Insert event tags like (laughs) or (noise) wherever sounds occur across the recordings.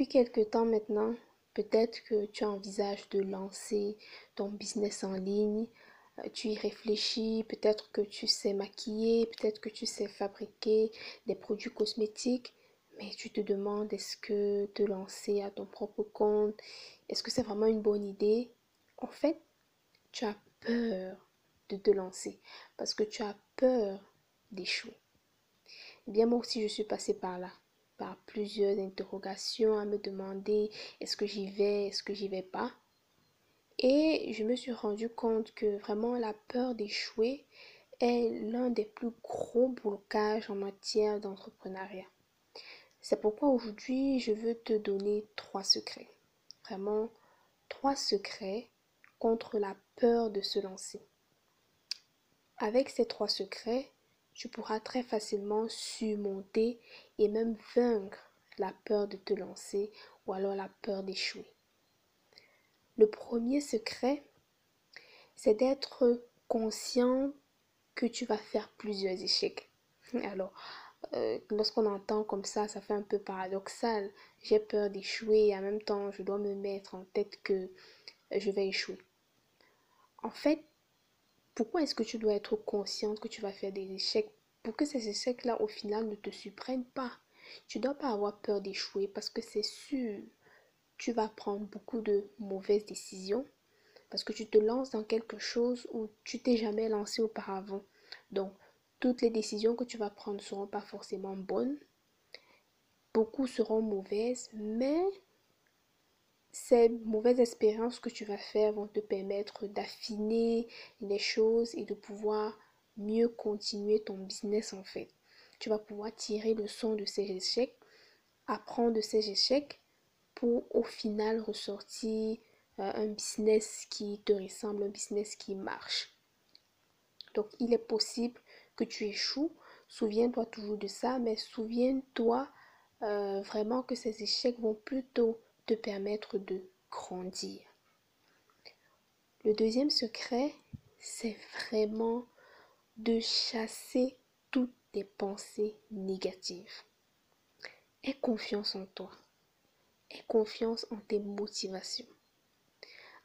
Depuis quelque temps maintenant, peut-être que tu envisages de lancer ton business en ligne, euh, tu y réfléchis, peut-être que tu sais maquiller, peut-être que tu sais fabriquer des produits cosmétiques, mais tu te demandes est-ce que te lancer à ton propre compte, est-ce que c'est vraiment une bonne idée? En fait, tu as peur de te lancer parce que tu as peur d'échouer. Eh bien, moi aussi, je suis passée par là, par plusieurs interrogations à me demander est-ce que j'y vais, est-ce que j'y vais pas? Et je me suis rendu compte que vraiment la peur d'échouer est l'un des plus gros blocages en matière d'entrepreneuriat. C'est pourquoi aujourd'hui, je veux te donner trois secrets. Vraiment, trois secrets contre la peur de se lancer. Avec ces trois secrets, tu pourras très facilement surmonter et même vaincre la peur de te lancer ou alors la peur d'échouer. Le premier secret, c'est d'être conscient que tu vas faire plusieurs échecs. (laughs) Alors, euh, lorsqu'on entend comme ça, ça fait un peu paradoxal. J'ai peur d'échouer et en même temps, je dois me mettre en tête que je vais échouer. En fait, pourquoi est-ce que tu dois être consciente que tu vas faire des échecs pour que ces échecs-là, au final, ne te surprennent pas? Tu ne dois pas avoir peur d'échouer parce que c'est sûr, tu vas prendre beaucoup de mauvaises décisions parce que tu te lances dans quelque chose où tu t'es jamais lancé auparavant. Donc, toutes les décisions que tu vas prendre seront pas forcément bonnes. Beaucoup seront mauvaises, mais ces mauvaises expériences que tu vas faire vont te permettre d'affiner les choses et de pouvoir mieux continuer ton business en fait. Tu vas pouvoir tirer le son de ces échecs, apprendre de ces échecs pour au final ressortir euh, un business qui te ressemble, un business qui marche. Donc il est possible que tu échoues. Souviens-toi toujours de ça, mais souviens-toi euh, vraiment que ces échecs vont plutôt permettre de grandir. Le deuxième secret, c'est vraiment de chasser toutes tes pensées négatives. Aie confiance en toi. Aie confiance en tes motivations.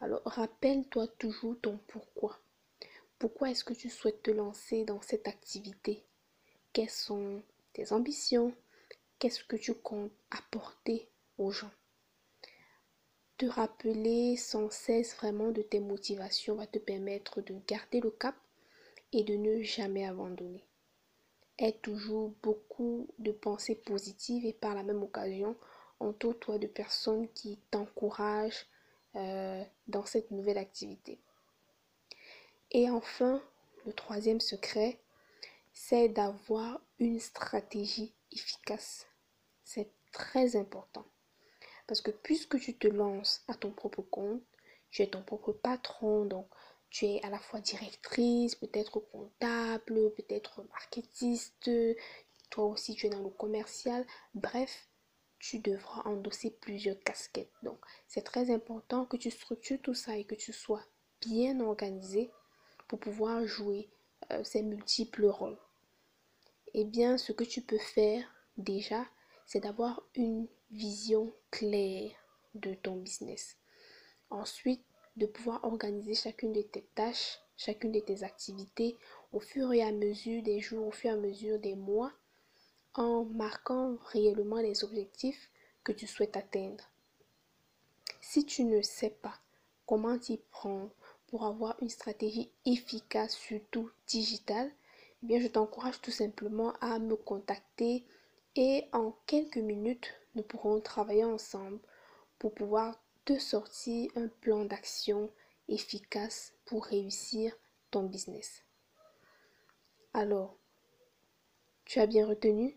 Alors rappelle-toi toujours ton pourquoi. Pourquoi est-ce que tu souhaites te lancer dans cette activité? Quelles sont tes ambitions? Qu'est-ce que tu comptes apporter aux gens? Te rappeler sans cesse vraiment de tes motivations va te permettre de garder le cap et de ne jamais abandonner. Aie toujours beaucoup de pensées positives et par la même occasion, entoure-toi de personnes qui t'encouragent euh, dans cette nouvelle activité. Et enfin, le troisième secret, c'est d'avoir une stratégie efficace. C'est très important. Parce que puisque tu te lances à ton propre compte, tu es ton propre patron, donc tu es à la fois directrice, peut-être comptable, peut-être marketiste, toi aussi tu es dans le commercial, bref, tu devras endosser plusieurs casquettes. Donc, c'est très important que tu structures tout ça et que tu sois bien organisé pour pouvoir jouer euh, ces multiples rôles. Eh bien, ce que tu peux faire déjà, c'est d'avoir une vision claire de ton business. Ensuite, de pouvoir organiser chacune de tes tâches, chacune de tes activités au fur et à mesure des jours, au fur et à mesure des mois, en marquant réellement les objectifs que tu souhaites atteindre. Si tu ne sais pas comment t'y prendre, pour avoir une stratégie efficace, surtout digitale, eh bien, je t'encourage tout simplement à me contacter et en quelques minutes, nous pourrons travailler ensemble pour pouvoir te sortir un plan d'action efficace pour réussir ton business. Alors, tu as bien retenu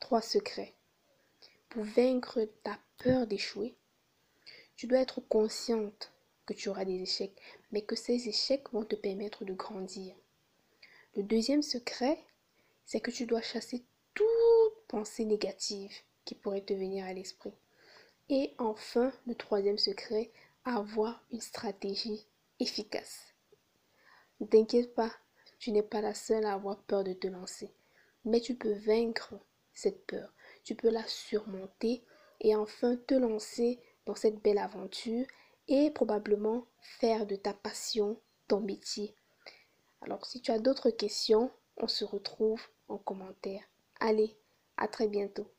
trois secrets. Pour vaincre ta peur d'échouer, tu dois être consciente que tu auras des échecs, mais que ces échecs vont te permettre de grandir. Le deuxième secret, c'est que tu dois chasser toute pensée négative qui pourrait te venir à l'esprit. Et enfin, le troisième secret, avoir une stratégie efficace. Ne t'inquiète pas, tu n'es pas la seule à avoir peur de te lancer, mais tu peux vaincre cette peur, tu peux la surmonter et enfin te lancer dans cette belle aventure et probablement faire de ta passion ton métier. Alors si tu as d'autres questions, on se retrouve en commentaire. Allez, à très bientôt.